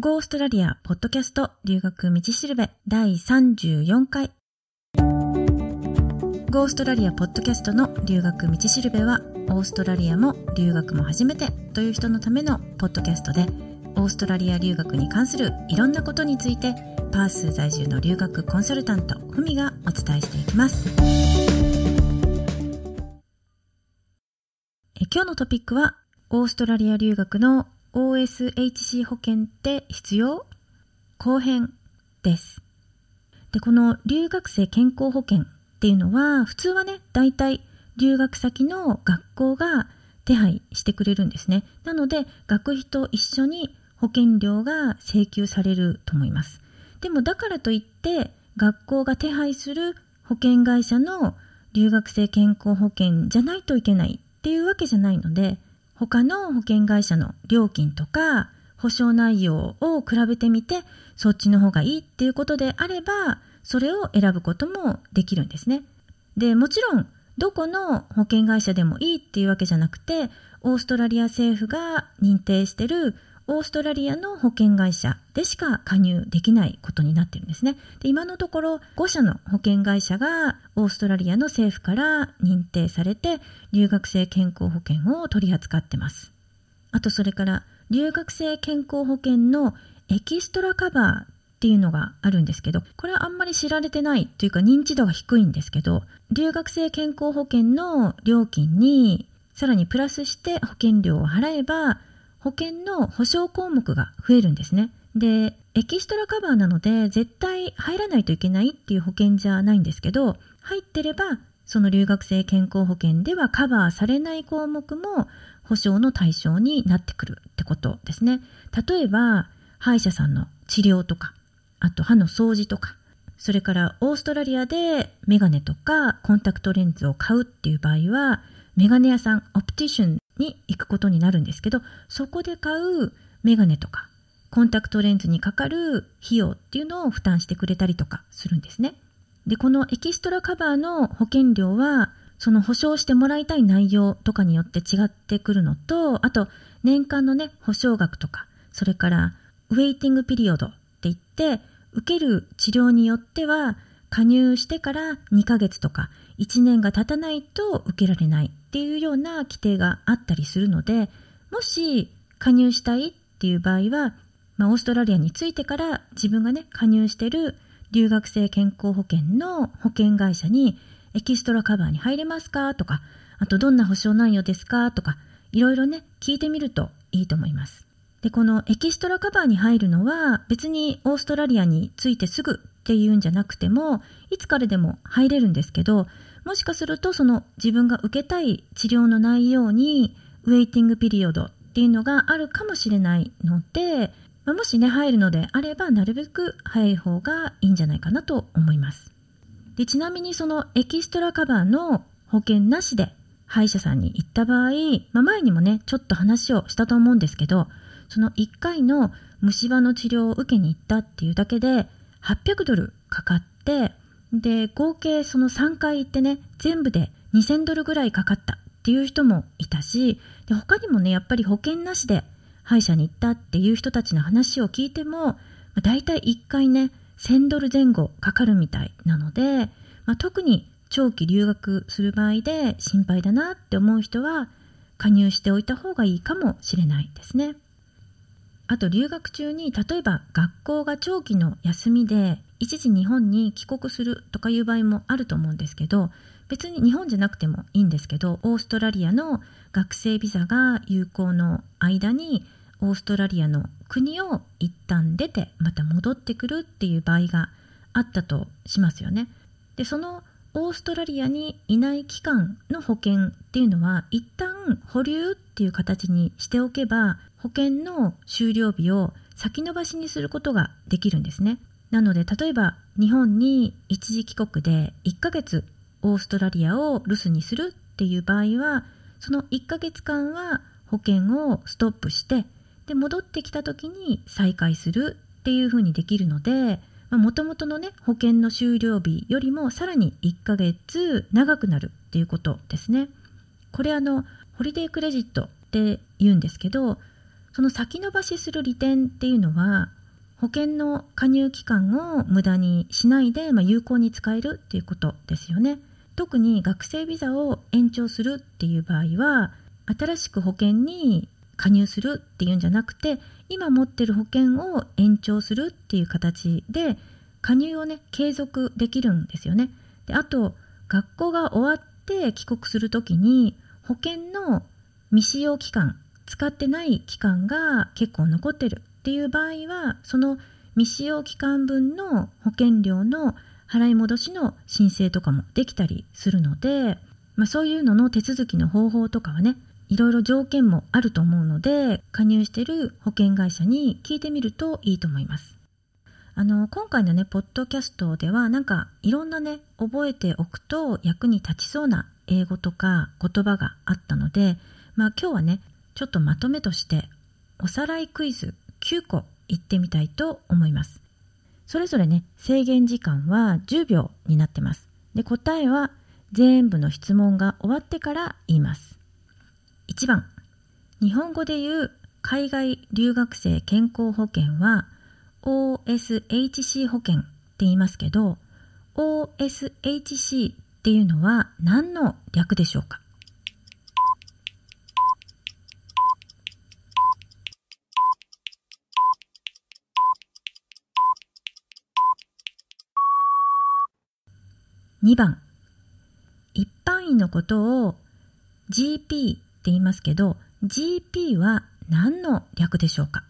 ゴーストラリアポッドキャスト留学道しるべ第34回ゴーストラリアポッドキャストの留学道しるべはオーストラリアも留学も初めてという人のためのポッドキャストでオーストラリア留学に関するいろんなことについてパース在住の留学コンサルタントふみがお伝えしていきます。え今日のトピックはオーストラリア留学の OSHC 保険って必要？後編です。で、この留学生健康保険っていうのは、普通はね、大体留学先の学校が手配してくれるんですね。なので、学費と一緒に保険料が請求されると思います。でも、だからといって、学校が手配する保険会社の留学生健康保険じゃないといけないっていうわけじゃないので、他の保険会社の料金とか保証内容を比べてみて、そっちの方がいいっていうことであれば、それを選ぶこともできるんですね。で、もちろん、どこの保険会社でもいいっていうわけじゃなくて、オーストラリア政府が認定してるオーストラリアの保険会社でしか加入できないことになってるんですね。で今のところ5社の保険会社がオーストラリアの政府から認定されて留学生健康保険を取り扱ってます。あとそれから留学生健康保険のエキストラカバーっていうのがあるんですけど、これはあんまり知られてないというか認知度が低いんですけど、留学生健康保険の料金にさらにプラスして保険料を払えば保険の保証項目が増えるんですね。で、エキストラカバーなので絶対入らないといけないっていう保険じゃないんですけど、入ってればその留学生健康保険ではカバーされない項目も保証の対象になってくるってことですね。例えば、歯医者さんの治療とか、あと歯の掃除とか、それからオーストラリアでメガネとかコンタクトレンズを買うっていう場合は、メガネ屋さん、オプティションに行くことになるんですけど、そこで買うメガネとか、コンタクトレンズにかかる費用っていうのを負担してくれたりとかするんですね。で、このエキストラカバーの保険料は、その保証してもらいたい内容とかによって違ってくるのと、あと、年間のね、保証額とか、それから、ウェイティングピリオドって言って、受ける治療によっては、加入してから2ヶ月とか1年が経たないと受けられないっていうような規定があったりするので、もし加入したいっていう場合は、まあ、オーストラリアに着いてから自分がね、加入してる留学生健康保険の保険会社にエキストラカバーに入れますかとか、あとどんな保証内容ですかとか、いろいろね、聞いてみるといいと思います。で、このエキストラカバーに入るのは別にオーストラリアに着いてすぐっていうんじゃなくても、いつからでも入れるんですけど、もしかするとその自分が受けたい治療の内容にウェイティングピリオドっていうのがあるかもしれないので、まあ、もしね、入るのであれば、なるべく早い方がいいんじゃないかなと思います。で、ちなみにそのエキストラカバーの保険なしで歯医者さんに行った場合、まあ、前にもね、ちょっと話をしたと思うんですけど、その1回の虫歯の治療を受けに行ったっていうだけで800ドルかかって、で、合計その3回行ってね、全部で2000ドルぐらいかかったっていう人もいたし、で他にもね、やっぱり保険なしで歯医者に行ったっていう人たちの話を聞いても、まあ、大体1回ね、1000ドル前後かかるみたいなので、まあ、特に長期留学する場合で心配だなって思う人は加入しておいた方がいいかもしれないですね。あと留学中に例えば学校が長期の休みで一時日本に帰国するとかいう場合もあると思うんですけど別に日本じゃなくてもいいんですけどオーストラリアの学生ビザが有効の間にオーストラリアの国を一旦出てまた戻ってくるっていう場合があったとしますよね。でそのオーストラリアにいない期間の保険っていうのは一旦保留っていう形にしておけば保険の終了日を先延ばしにすることができるんですね。なので例えば日本に一時帰国で1ヶ月オーストラリアを留守にするっていう場合はその1ヶ月間は保険をストップしてで戻ってきた時に再開するっていうふうにできるのでもともとのね保険の終了日よりもさらに1ヶ月長くなるっていうことですね。これあのホリデークレジットって言うんですけどその先延ばしする利点っていうのは、保険の加入期間を無駄にしないで、まあ、有効に使えるっていうことですよね。特に学生ビザを延長するっていう場合は、新しく保険に加入するっていうんじゃなくて、今持ってる保険を延長するっていう形で、加入をね、継続できるんですよね。で、あと、学校が終わって帰国するときに、保険の未使用期間、使ってない期間が結構残ってるっていう場合は、その未使用期間分の保険料の払い戻しの申請とかもできたりするので、まあ、そういうのの手続きの方法とかはね、いろいろ条件もあると思うので、加入してる保険会社に聞いてみるといいと思います。あの、今回のね、ポッドキャストでは、なんか、いろんなね、覚えておくと役に立ちそうな英語とか言葉があったので、まあ今日はね、ちょっとまとめとして、おさらいクイズ9個言ってみたいと思います。それぞれね、制限時間は10秒になってます。で、答えは全部の質問が終わってから言います。1番、日本語で言う海外留学生健康保険は OSHC 保険って言いますけど、OSHC っていうのは何の略でしょうか？2番。一般医のことを GP って言いますけど GP は何の略でしょうか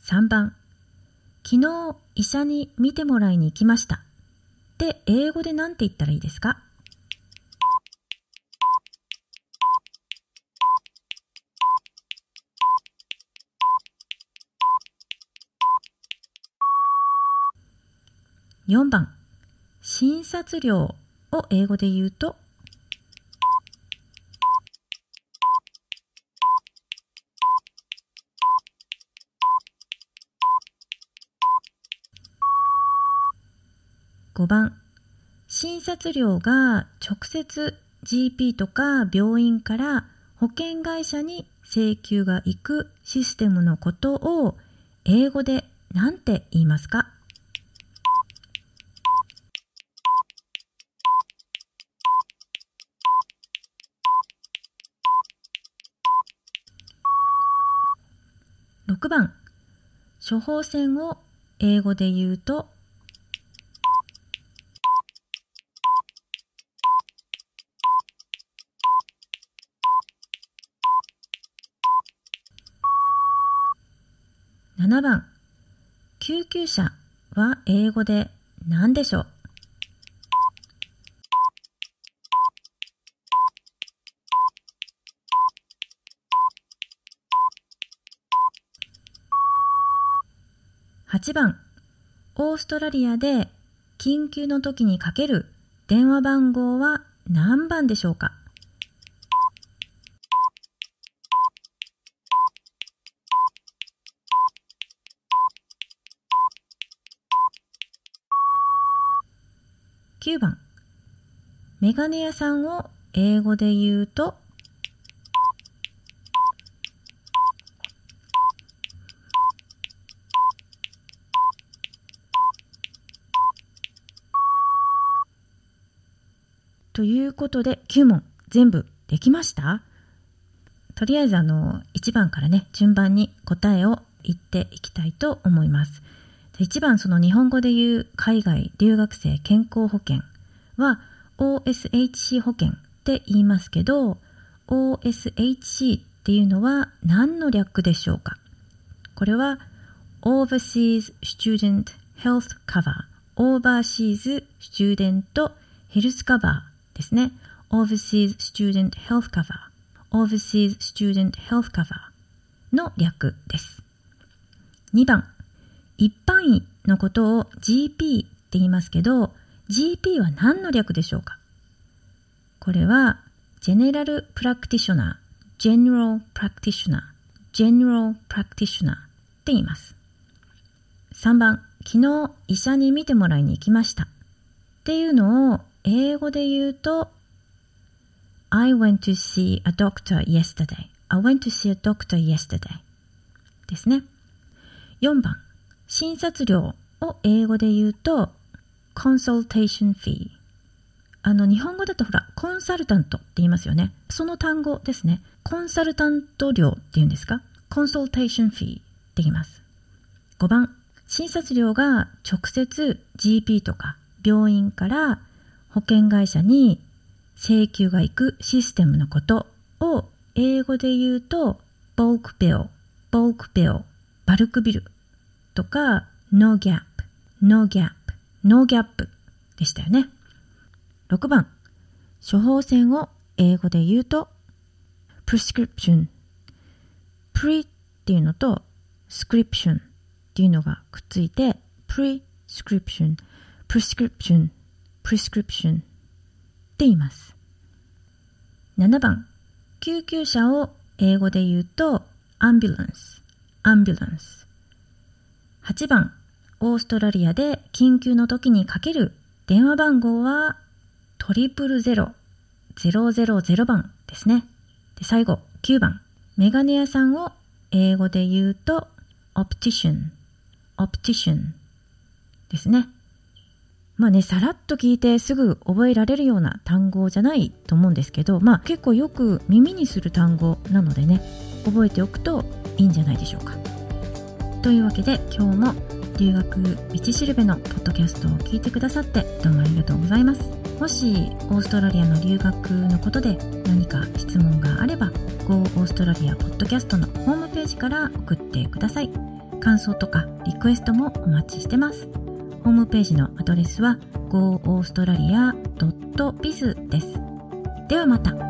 ？3番。昨日医者に見てもらいに行きました。って英語で何て言ったらいいですか？4番。診察料を英語で言うと？5番。診察料が直接 GP とか病院から保険会社に請求が行くシステムのことを英語で何て言いますか？6番。処方箋を英語で言うと。7番。救急車は英語で何でしょう？8番オーストラリアで緊急の時にかける電話番号は何番でしょうか？9番。メガネ屋さんを英語で言うとということで、9問全部できました？とりあえずあの、1番からね、順番に答えを言っていきたいと思います。1番その日本語で言う海外留学生健康保険は OSHC 保険って言いますけど、OSHC っていうのは何の略でしょうか？これは Overseas Student Health Cover Overseas Student Health Cover ですね。Overseas Student Health Cover Overseas Student Health Cover の略です。2番、一般医のことを GP って言いますけど、GP は何の略でしょうかこれは General Practitioner, General Practitioner, General Practitioner って言います。3番、昨日医者に見てもらいに行きました。っていうのを英語で言うと I went to see a doctor yesterday. I went to see a doctor yesterday. ですね。4番、診察料を英語で言うと consultation fee。あの、日本語だとほら、コンサルタントって言いますよね。その単語ですね。コンサルタント料って言うんですか？consultation fee って言います。5番、診察料が直接 GP とか病院から保険会社に請求が行くシステムのことを英語で言うと、 bulk bill、bulk bill、bulk bill とか、 no gap、no gap、no gap でしたよね。6番、処方箋を英語で言うと、prescription。pre っていうのと scription っていうのがくっついて prescription, prescription, prescription って言います。7番、救急車を英語で言うと ambulance, ambulance。8番、オーストラリアで緊急の時にかける電話番号はトリプルゼロ000番ですね。で、最後、9番。メガネ屋さんを英語で言うと、オプティション、オプティションですね。まあね、さらっと聞いてすぐ覚えられるような単語じゃないと思うんですけど、まあ結構よく耳にする単語なのでね、覚えておくといいんじゃないでしょうか。というわけで今日も留学道しるべのポッドキャストを聞いてくださってどうもありがとうございます。もしオーストラリアの留学のことで何か質問があれば Go オーストラリアポッドキャストのホームページから送ってください。感想とかリクエストもお待ちしてます。ホームページのアドレスは goaustralia.biz です。ではまた。